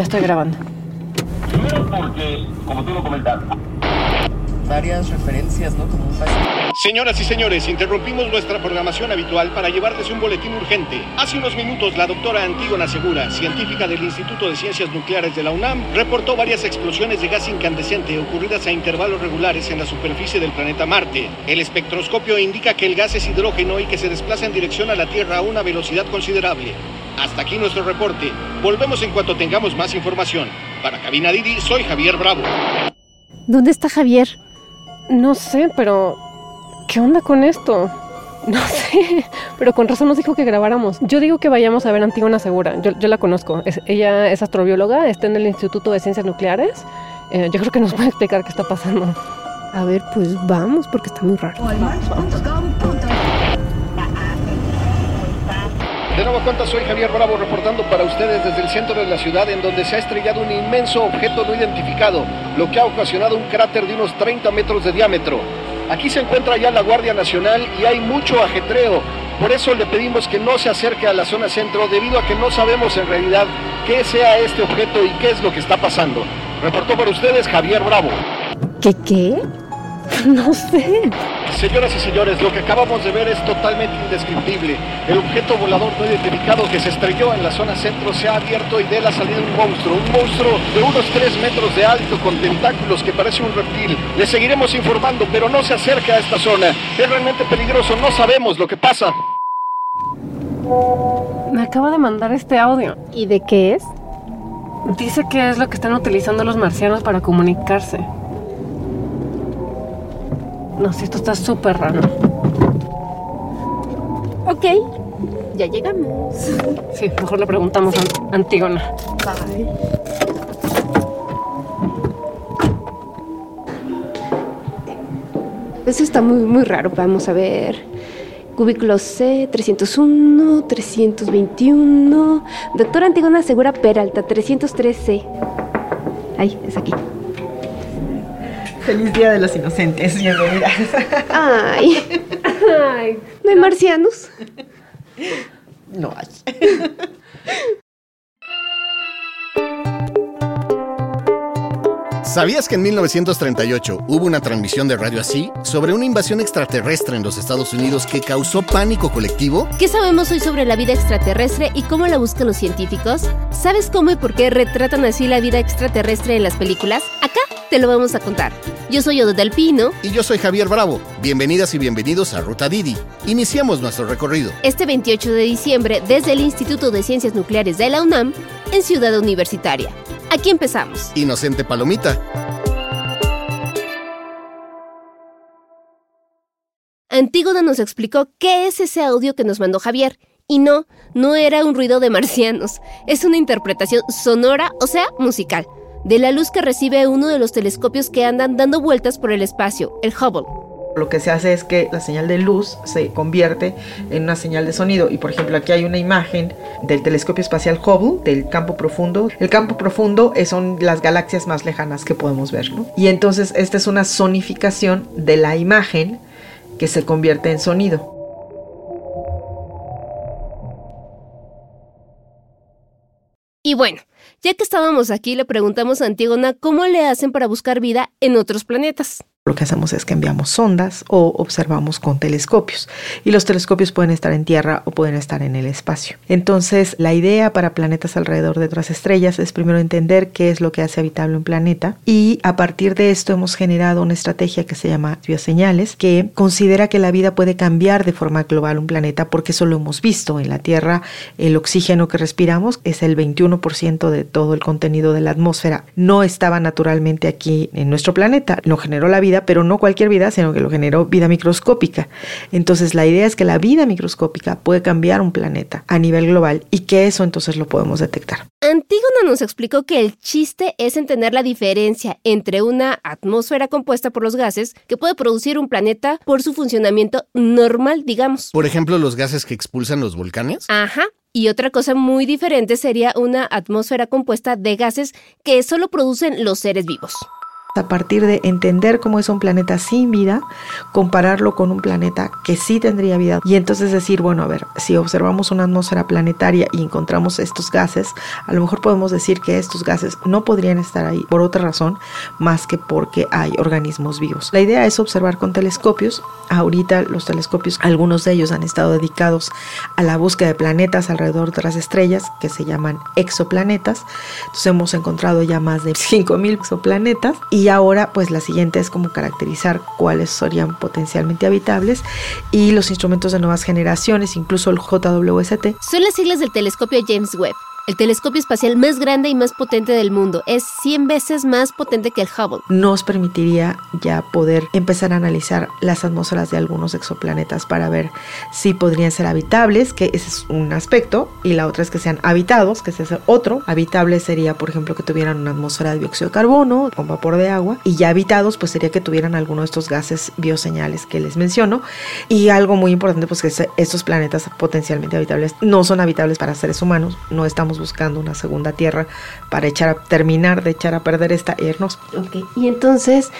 Ya estoy grabando. Primero porque, como tú lo comentaste, varias referencias, ¿no? Como un Señoras y señores, interrumpimos nuestra programación habitual para llevarles un boletín urgente. Hace unos minutos, la doctora Antígona Segura, científica del Instituto de Ciencias Nucleares de la UNAM, reportó varias explosiones de gas incandescente ocurridas a intervalos regulares en la superficie del planeta Marte. El espectroscopio indica que el gas es hidrógeno y que se desplaza en dirección a la Tierra a una velocidad considerable. Hasta aquí nuestro reporte. Volvemos en cuanto tengamos más información. Para Cabina Didi, soy Javier Bravo. ¿Dónde está Javier? No sé, pero... ¿Qué onda con esto? No sé, pero con razón nos dijo que grabáramos. Yo digo que vayamos a ver a Antígona Segura. Yo, yo la conozco. Es- ella es astrobióloga, está en el Instituto de Ciencias Nucleares. Eh, yo creo que nos puede explicar qué está pasando. A ver, pues vamos, porque está muy raro. De nueva cuenta, soy Javier Bravo reportando para ustedes desde el centro de la ciudad en donde se ha estrellado un inmenso objeto no identificado, lo que ha ocasionado un cráter de unos 30 metros de diámetro. Aquí se encuentra ya la Guardia Nacional y hay mucho ajetreo. Por eso le pedimos que no se acerque a la zona centro debido a que no sabemos en realidad qué sea este objeto y qué es lo que está pasando. Reportó para ustedes Javier Bravo. ¿Qué qué? No sé. Señoras y señores, lo que acabamos de ver es totalmente indescriptible. El objeto volador no identificado que se estrelló en la zona centro se ha abierto y de él ha salido un monstruo, un monstruo de unos 3 metros de alto con tentáculos que parece un reptil. Le seguiremos informando, pero no se acerque a esta zona. Es realmente peligroso, no sabemos lo que pasa. Me acaba de mandar este audio. ¿Y de qué es? Dice que es lo que están utilizando los marcianos para comunicarse. No esto está súper raro. Ok, ya llegamos. Sí, mejor le preguntamos a Antígona. Bye. Eso está muy, muy raro. Vamos a ver. Cubículo C, 301, 321. Doctora Antígona Segura Peralta, 303C. Ay, es aquí. Feliz Día de los Inocentes, bienvenidas. Ay, Ay, no hay marcianos. No hay. ¿Sabías que en 1938 hubo una transmisión de radio así sobre una invasión extraterrestre en los Estados Unidos que causó pánico colectivo? ¿Qué sabemos hoy sobre la vida extraterrestre y cómo la buscan los científicos? ¿Sabes cómo y por qué retratan así la vida extraterrestre en las películas? Acá te lo vamos a contar. Yo soy Odo del Pino. Y yo soy Javier Bravo. Bienvenidas y bienvenidos a Ruta Didi. Iniciamos nuestro recorrido. Este 28 de diciembre desde el Instituto de Ciencias Nucleares de la UNAM en Ciudad Universitaria. Aquí empezamos. Inocente Palomita. Antígona nos explicó qué es ese audio que nos mandó Javier. Y no, no era un ruido de marcianos. Es una interpretación sonora, o sea, musical, de la luz que recibe uno de los telescopios que andan dando vueltas por el espacio, el Hubble. Lo que se hace es que la señal de luz se convierte en una señal de sonido. Y por ejemplo, aquí hay una imagen del telescopio espacial Hubble, del campo profundo. El campo profundo son las galaxias más lejanas que podemos ver, ¿no? Y entonces esta es una sonificación de la imagen que se convierte en sonido. Y bueno, ya que estábamos aquí, le preguntamos a Antígona cómo le hacen para buscar vida en otros planetas. Lo que hacemos es que enviamos sondas o observamos con telescopios. Y los telescopios pueden estar en tierra o pueden estar en el espacio. Entonces, la idea para planetas alrededor de otras estrellas es primero entender qué es lo que hace habitable un planeta. Y a partir de esto hemos generado una estrategia que se llama bioseñales, que considera que la vida puede cambiar de forma global un planeta, porque eso lo hemos visto. En la Tierra, el oxígeno que respiramos es el 21% de todo el contenido de la atmósfera. No estaba naturalmente aquí en nuestro planeta. Lo generó la vida, pero no cualquier vida, sino que lo generó vida microscópica. Entonces la idea es que la vida microscópica puede cambiar un planeta a nivel global y que eso entonces lo podemos detectar. Antígona nos explicó que el chiste es entender la diferencia entre una atmósfera compuesta por los gases que puede producir un planeta por su funcionamiento normal, digamos. Por ejemplo, los gases que expulsan los volcanes. Ajá. Y otra cosa muy diferente sería una atmósfera compuesta de gases que solo producen los seres vivos. A partir de entender cómo es un planeta sin vida, compararlo con un planeta que sí tendría vida y entonces decir, bueno, a ver, si observamos una atmósfera planetaria y encontramos estos gases, a lo mejor podemos decir que estos gases no podrían estar ahí por otra razón más que porque hay organismos vivos. La idea es observar con telescopios. Ahorita los telescopios, algunos de ellos han estado dedicados a la búsqueda de planetas alrededor de las estrellas que se llaman exoplanetas. Entonces hemos encontrado ya más de 5000 exoplanetas ahora pues la siguiente es como caracterizar cuáles serían potencialmente habitables y los instrumentos de nuevas generaciones, incluso el JWST. Son las siglas del telescopio James Webb el telescopio espacial más grande y más potente del mundo. Es 100 veces más potente que el Hubble. Nos permitiría ya poder empezar a analizar las atmósferas de algunos exoplanetas para ver si podrían ser habitables, que ese es un aspecto, y la otra es que sean habitados, que ese es otro. Habitable sería, por ejemplo, que tuvieran una atmósfera de dióxido de carbono con vapor de agua, y ya habitados, pues sería que tuvieran alguno de estos gases bioseñales que les menciono. Y algo muy importante, pues que estos planetas potencialmente habitables no son habitables para seres humanos, no estamos buscando una segunda tierra para echar a, terminar de echar a perder esta. Okay. Y entonces,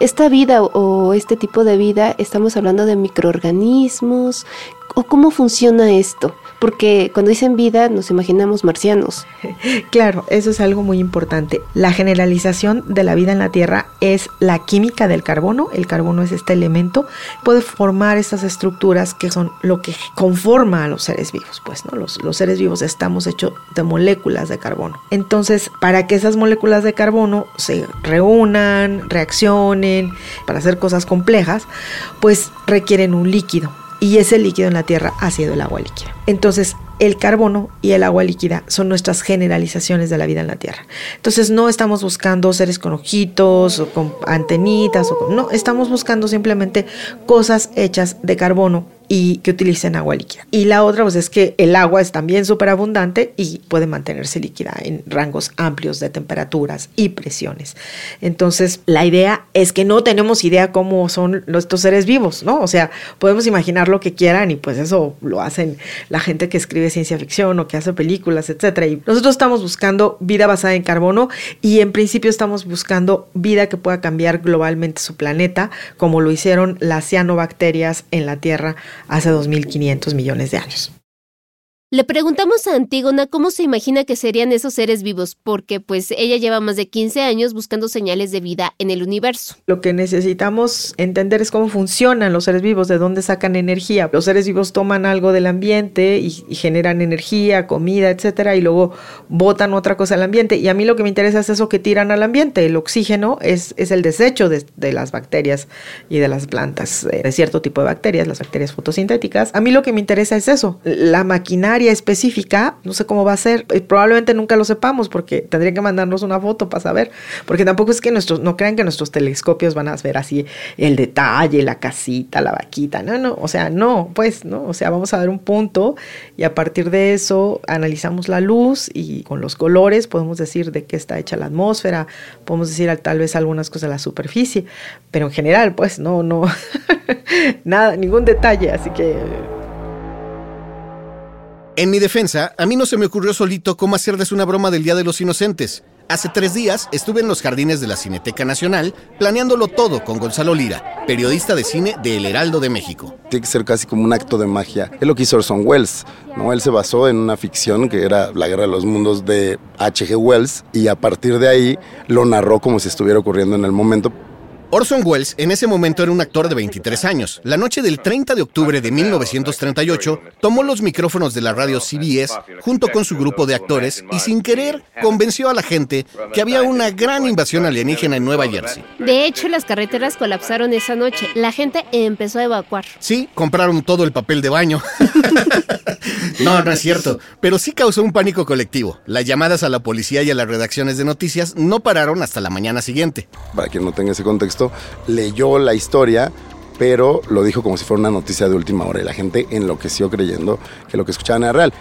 esta vida o este tipo de vida, estamos hablando de microorganismos, o cómo funciona esto porque cuando dicen vida nos imaginamos marcianos. Claro, eso es algo muy importante. La generalización de la vida en la Tierra es la química del carbono. El carbono es este elemento, puede formar estas estructuras que son lo que conforma a los seres vivos. Pues, ¿no? Los, seres vivos estamos hechos de moléculas de carbono. Entonces, para que esas moléculas de carbono se reúnan, reaccionen, para hacer cosas complejas, pues requieren un líquido y ese líquido en la Tierra ha sido el agua líquida. Entonces, el carbono y el agua líquida son nuestras generalizaciones de la vida en la Tierra. Entonces, no estamos buscando seres con ojitos o con antenitas, o no, estamos buscando simplemente cosas hechas de carbono y que utilicen agua líquida. Y la otra pues es que el agua es también súper abundante y puede mantenerse líquida en rangos amplios de temperaturas y presiones. Entonces la idea es que no tenemos idea cómo son estos seres vivos, ¿no? O sea, podemos imaginar lo que quieran y pues eso lo hacen la gente que escribe ciencia ficción o que hace películas, etcétera. Y nosotros estamos buscando vida basada en carbono y en principio estamos buscando vida que pueda cambiar globalmente su planeta, como lo hicieron las cianobacterias en la Tierra hace 2.500 millones de años. Le preguntamos a Antígona cómo se imagina que serían esos seres vivos, porque pues ella lleva más de 15 años buscando señales de vida en el universo. Lo que necesitamos entender es cómo funcionan los seres vivos, de dónde sacan energía. Los seres vivos toman algo del ambiente y, generan energía, comida, etcétera, y luego botan otra cosa al ambiente. Y a mí lo que me interesa es eso que tiran al ambiente. El oxígeno es, el desecho de, de, las bacterias y de las plantas, eh, de cierto tipo de bacterias, las bacterias fotosintéticas. A mí lo que me interesa es eso, la maquinaria específica, no sé cómo va a ser, probablemente nunca lo sepamos porque tendrían que mandarnos una foto para saber, porque tampoco es que nuestros, no crean que nuestros telescopios van a ver así el detalle, la casita, la vaquita, no, no, o sea, no, pues, no, o sea, vamos a ver un punto y a partir de eso analizamos la luz y con los colores podemos decir de qué está hecha la atmósfera, podemos decir tal vez algunas cosas de la superficie, pero en general, pues, no, no, nada, ningún detalle, así que en mi defensa, a mí no se me ocurrió solito cómo hacerles una broma del Día de los Inocentes. Hace tres días estuve en los jardines de la Cineteca Nacional planeándolo todo con Gonzalo Lira, periodista de cine de El Heraldo de México. Tiene que ser casi como un acto de magia. Es lo que hizo Orson Welles, ¿no? Él se basó en una ficción que era La Guerra de los Mundos de H.G. Wells y a partir de ahí lo narró como si estuviera ocurriendo en el momento, Orson Welles en ese momento era un actor de 23 años. La noche del 30 de octubre de 1938 tomó los micrófonos de la radio CBS junto con su grupo de actores y sin querer convenció a la gente que había una gran invasión alienígena en Nueva Jersey. De hecho, las carreteras colapsaron esa noche. La gente empezó a evacuar. Sí, compraron todo el papel de baño. no, no es cierto, pero sí causó un pánico colectivo. Las llamadas a la policía y a las redacciones de noticias no pararon hasta la mañana siguiente. Para quien no tenga ese contexto, leyó la historia, pero lo dijo como si fuera una noticia de última hora y la gente enloqueció creyendo que lo que escuchaban era real.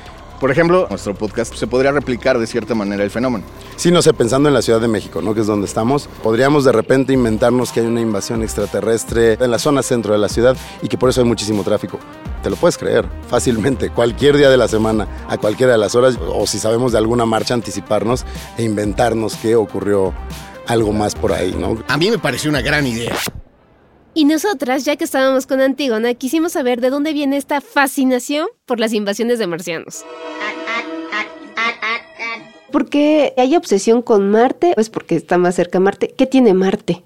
Por ejemplo, nuestro podcast se podría replicar de cierta manera el fenómeno. Sí, no sé, pensando en la Ciudad de México, ¿no? Que es donde estamos, podríamos de repente inventarnos que hay una invasión extraterrestre en la zona centro de la ciudad y que por eso hay muchísimo tráfico. Te lo puedes creer fácilmente, cualquier día de la semana, a cualquiera de las horas, o si sabemos de alguna marcha, anticiparnos e inventarnos qué ocurrió algo más por ahí, ¿no? A mí me pareció una gran idea. Y nosotras, ya que estábamos con Antígona, quisimos saber de dónde viene esta fascinación por las invasiones de marcianos. ¿Por qué hay obsesión con Marte? Pues porque está más cerca Marte. ¿Qué tiene Marte?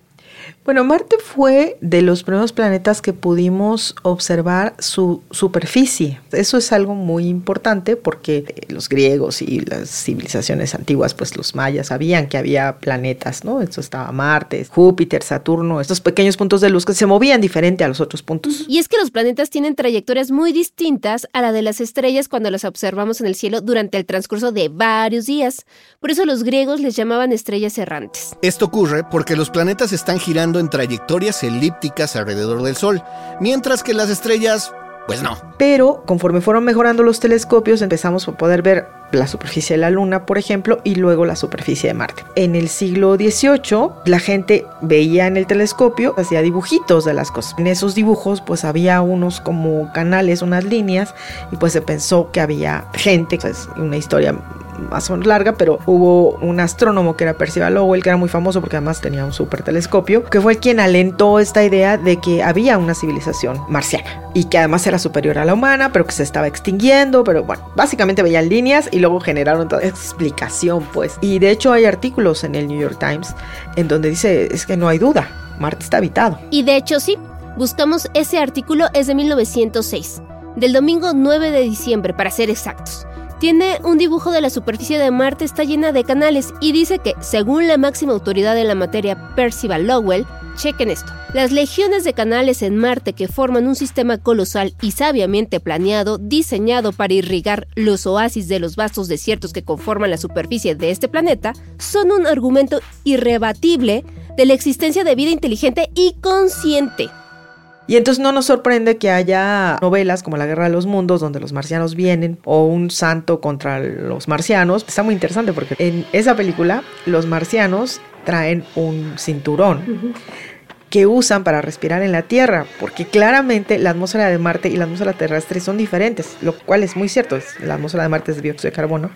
Bueno, Marte fue de los primeros planetas que pudimos observar su superficie. Eso es algo muy importante porque los griegos y las civilizaciones antiguas, pues los mayas sabían que había planetas, ¿no? Eso estaba Marte, Júpiter, Saturno, estos pequeños puntos de luz que se movían diferente a los otros puntos. Y es que los planetas tienen trayectorias muy distintas a la de las estrellas cuando las observamos en el cielo durante el transcurso de varios días. Por eso los griegos les llamaban estrellas errantes. Esto ocurre porque los planetas están girando en trayectorias elípticas alrededor del Sol, mientras que las estrellas, pues no. Pero conforme fueron mejorando los telescopios, empezamos a poder ver la superficie de la Luna, por ejemplo, y luego la superficie de Marte. En el siglo XVIII, la gente veía en el telescopio, hacía dibujitos de las cosas. En esos dibujos, pues había unos como canales, unas líneas, y pues se pensó que había gente, es una historia más o menos larga, pero hubo un astrónomo que era Percival Lowell, que era muy famoso porque además tenía un super telescopio, que fue quien alentó esta idea de que había una civilización marciana y que además era superior a la humana, pero que se estaba extinguiendo, pero bueno, básicamente veían líneas y luego generaron toda explicación, pues. Y de hecho hay artículos en el New York Times en donde dice, es que no hay duda, Marte está habitado. Y de hecho sí, buscamos ese artículo, es de 1906, del domingo 9 de diciembre, para ser exactos. Tiene un dibujo de la superficie de Marte, está llena de canales y dice que, según la máxima autoridad en la materia, Percival Lowell, chequen esto, las legiones de canales en Marte que forman un sistema colosal y sabiamente planeado, diseñado para irrigar los oasis de los vastos desiertos que conforman la superficie de este planeta, son un argumento irrebatible de la existencia de vida inteligente y consciente. Y entonces no nos sorprende que haya novelas como La Guerra de los Mundos, donde los marcianos vienen, o Un Santo contra los marcianos. Está muy interesante porque en esa película los marcianos traen un cinturón que usan para respirar en la Tierra, porque claramente la atmósfera de Marte y la atmósfera terrestre son diferentes, lo cual es muy cierto. La atmósfera de Marte es dióxido de carbono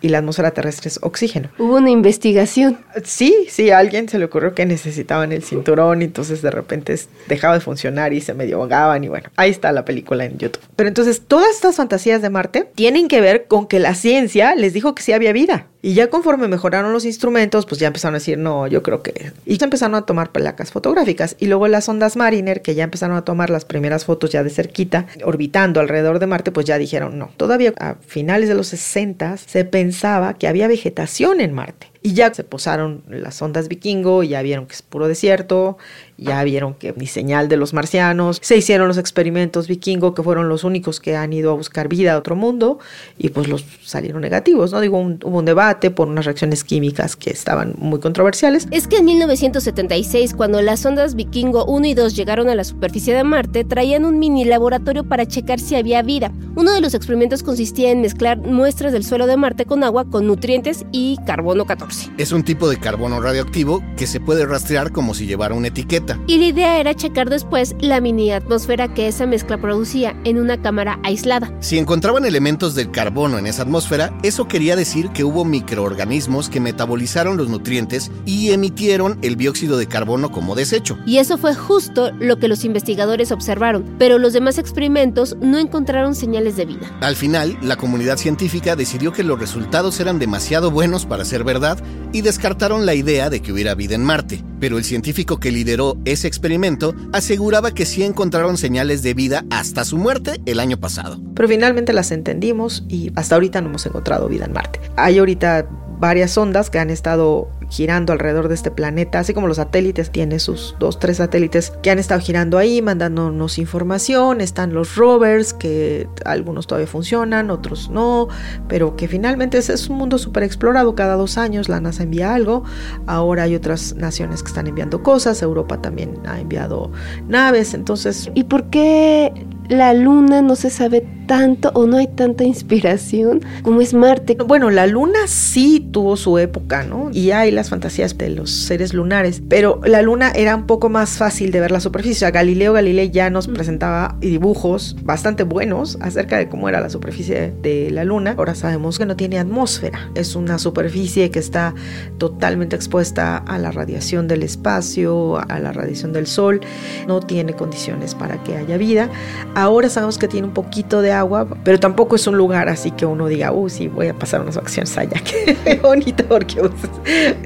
y la atmósfera terrestre es oxígeno. Hubo una investigación. Sí, sí, a alguien se le ocurrió que necesitaban el cinturón y entonces de repente dejaba de funcionar y se medio ahogaban y bueno, ahí está la película en YouTube. Pero entonces todas estas fantasías de Marte tienen que ver con que la ciencia les dijo que sí había vida. Y ya conforme mejoraron los instrumentos, pues ya empezaron a decir, no, yo creo que... Y empezaron a tomar placas fotográficas. Y luego las ondas Mariner, que ya empezaron a tomar las primeras fotos ya de cerquita, orbitando alrededor de Marte, pues ya dijeron, no. Todavía a finales de los 60 se pensaba que había vegetación en Marte. Y ya se posaron las ondas vikingo, ya vieron que es puro desierto, ya vieron que ni señal de los marcianos, se hicieron los experimentos vikingo, que fueron los únicos que han ido a buscar vida a otro mundo, y pues los salieron negativos, ¿no? Digo, un- hubo un debate por unas reacciones químicas que estaban muy controversiales. Es que en 1976, cuando las ondas Vikingo 1 y 2 llegaron a la superficie de Marte, traían un mini laboratorio para checar si había vida. Uno de los experimentos consistía en mezclar muestras del suelo de Marte con agua con nutrientes y carbono 14. Es un tipo de carbono radioactivo que se puede rastrear como si llevara una etiqueta. Y la idea era checar después la mini atmósfera que esa mezcla producía en una cámara aislada. Si encontraban elementos del carbono en esa atmósfera, eso quería decir que hubo microorganismos que metabolizaron los nutrientes y emitieron el dióxido de carbono como desecho. Y eso fue justo lo que los investigadores observaron, pero los demás experimentos no encontraron señales de vida. Al final, la comunidad científica decidió que los resultados eran demasiado buenos para ser verdad y descartaron la idea de que hubiera vida en Marte. Pero el científico que lideró ese experimento aseguraba que sí encontraron señales de vida hasta su muerte el año pasado. Pero finalmente las entendimos y hasta ahorita no hemos encontrado vida en Marte. Hay ahorita varias ondas que han estado girando alrededor de este planeta, así como los satélites, tiene sus dos, tres satélites que han estado girando ahí, mandándonos información, están los rovers, que algunos todavía funcionan, otros no, pero que finalmente es, es un mundo súper explorado, cada dos años la NASA envía algo, ahora hay otras naciones que están enviando cosas, Europa también ha enviado naves, entonces ¿Y por qué la luna no se sabe tanto o no hay tanta inspiración como es Marte? Bueno, la luna sí tuvo su época, ¿no? Y hay las fantasías de los seres lunares, pero la luna era un poco más fácil de ver la superficie. O sea, Galileo Galilei ya nos presentaba dibujos bastante buenos acerca de cómo era la superficie de la luna. Ahora sabemos que no tiene atmósfera, es una superficie que está totalmente expuesta a la radiación del espacio, a la radiación del sol, no tiene condiciones para que haya vida. Ahora sabemos que tiene un poquito de agua, pero tampoco es un lugar así que uno diga, uy, sí, voy a pasar unas vacaciones allá, qué bonito, porque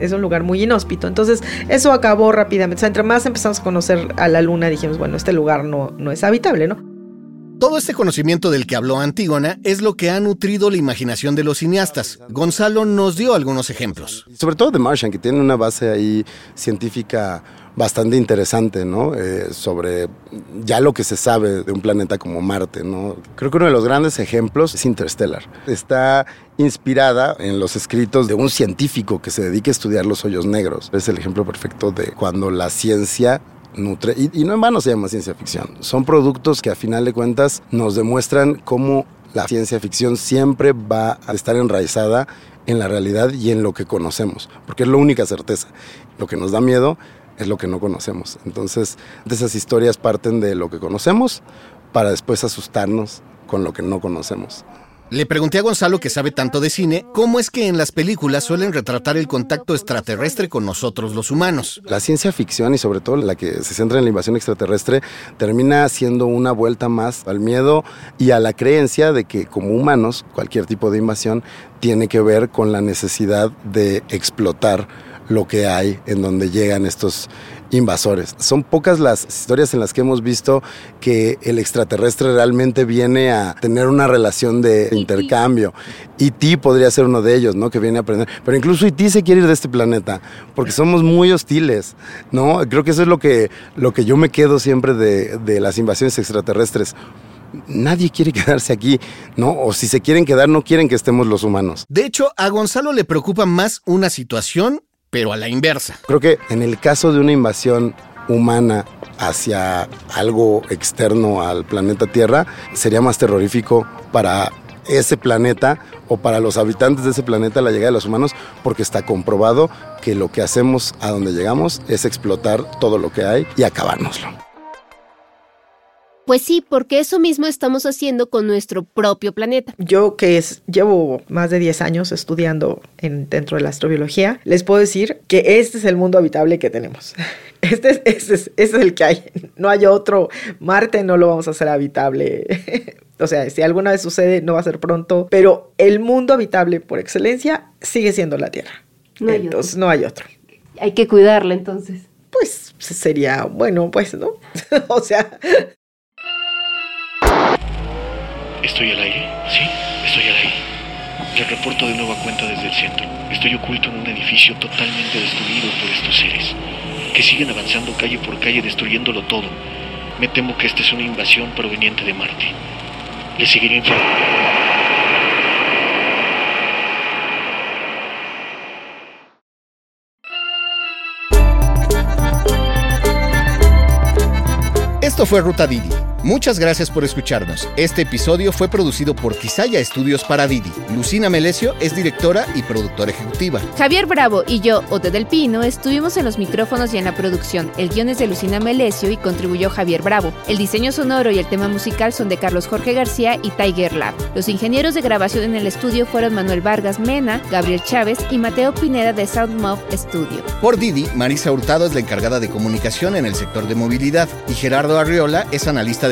es un lugar muy inhóspito. Entonces, eso acabó rápidamente. O sea, entre más empezamos a conocer a la luna, dijimos, bueno, este lugar no, no es habitable, ¿no? Todo este conocimiento del que habló Antígona es lo que ha nutrido la imaginación de los cineastas. Gonzalo nos dio algunos ejemplos. Sobre todo The Martian, que tiene una base ahí científica bastante interesante, ¿no? Eh, sobre ya lo que se sabe de un planeta como Marte, ¿no? Creo que uno de los grandes ejemplos es Interstellar. Está inspirada en los escritos de un científico que se dedica a estudiar los hoyos negros. Es el ejemplo perfecto de cuando la ciencia nutre, y, no en vano se llama ciencia ficción, son productos que a final de cuentas nos demuestran cómo la ciencia ficción siempre va a estar enraizada en la realidad y en lo que conocemos, porque es la única certeza. Lo que nos da miedo es lo que no conocemos. Entonces, esas historias parten de lo que conocemos para después asustarnos con lo que no conocemos. Le pregunté a Gonzalo, que sabe tanto de cine, cómo es que en las películas suelen retratar el contacto extraterrestre con nosotros los humanos. La ciencia ficción y sobre todo la que se centra en la invasión extraterrestre termina siendo una vuelta más al miedo y a la creencia de que como humanos cualquier tipo de invasión tiene que ver con la necesidad de explotar lo que hay en donde llegan estos invasores. Son pocas las historias en las que hemos visto que el extraterrestre realmente viene a tener una relación de intercambio. E.T. podría ser uno de ellos, ¿no? Que viene a aprender. Pero incluso E.T. se quiere ir de este planeta porque somos muy hostiles, ¿no? Creo que eso es lo que, lo que yo me quedo siempre de, de las invasiones extraterrestres nadie quiere quedarse aquí, ¿no? O si se quieren quedar, no quieren que estemos los humanos. De hecho, a Gonzalo le preocupa más una situación pero a la inversa. Creo que en el caso de una invasión humana hacia algo externo al planeta Tierra, sería más terrorífico para ese planeta o para los habitantes de ese planeta la llegada de los humanos, porque está comprobado que lo que hacemos a donde llegamos es explotar todo lo que hay y acabárnoslo. Pues sí, porque eso mismo estamos haciendo con nuestro propio planeta. Yo que es, llevo más de 10 años estudiando en, dentro de la astrobiología, les puedo decir que este es el mundo habitable que tenemos. Este es, este es, este es el que hay. No hay otro. Marte no lo vamos a hacer habitable. O sea, si alguna vez sucede, no va a ser pronto. Pero el mundo habitable por excelencia sigue siendo la Tierra. No entonces, no hay otro. Hay que cuidarla entonces. Pues sería, bueno, pues, ¿no? o sea, ¿Estoy al aire? Sí, estoy al aire. Le reporto de nueva cuenta desde el centro. Estoy oculto en un edificio totalmente destruido por estos seres, que siguen avanzando calle por calle destruyéndolo todo. Me temo que esta es una invasión proveniente de Marte. Le seguiré informando. Esto fue Ruta Didi. Muchas gracias por escucharnos. Este episodio fue producido por Quisaya Estudios para Didi. Lucina Melesio es directora y productora ejecutiva. Javier Bravo y yo, Ote del Pino, estuvimos en los micrófonos y en la producción. El guion es de Lucina Melesio y contribuyó Javier Bravo. El diseño sonoro y el tema musical son de Carlos Jorge García y Tiger Lab. Los ingenieros de grabación en el estudio fueron Manuel Vargas Mena, Gabriel Chávez y Mateo Pineda de Soundmouth Studio. Por Didi, Marisa Hurtado es la encargada de comunicación en el sector de movilidad y Gerardo Arriola es analista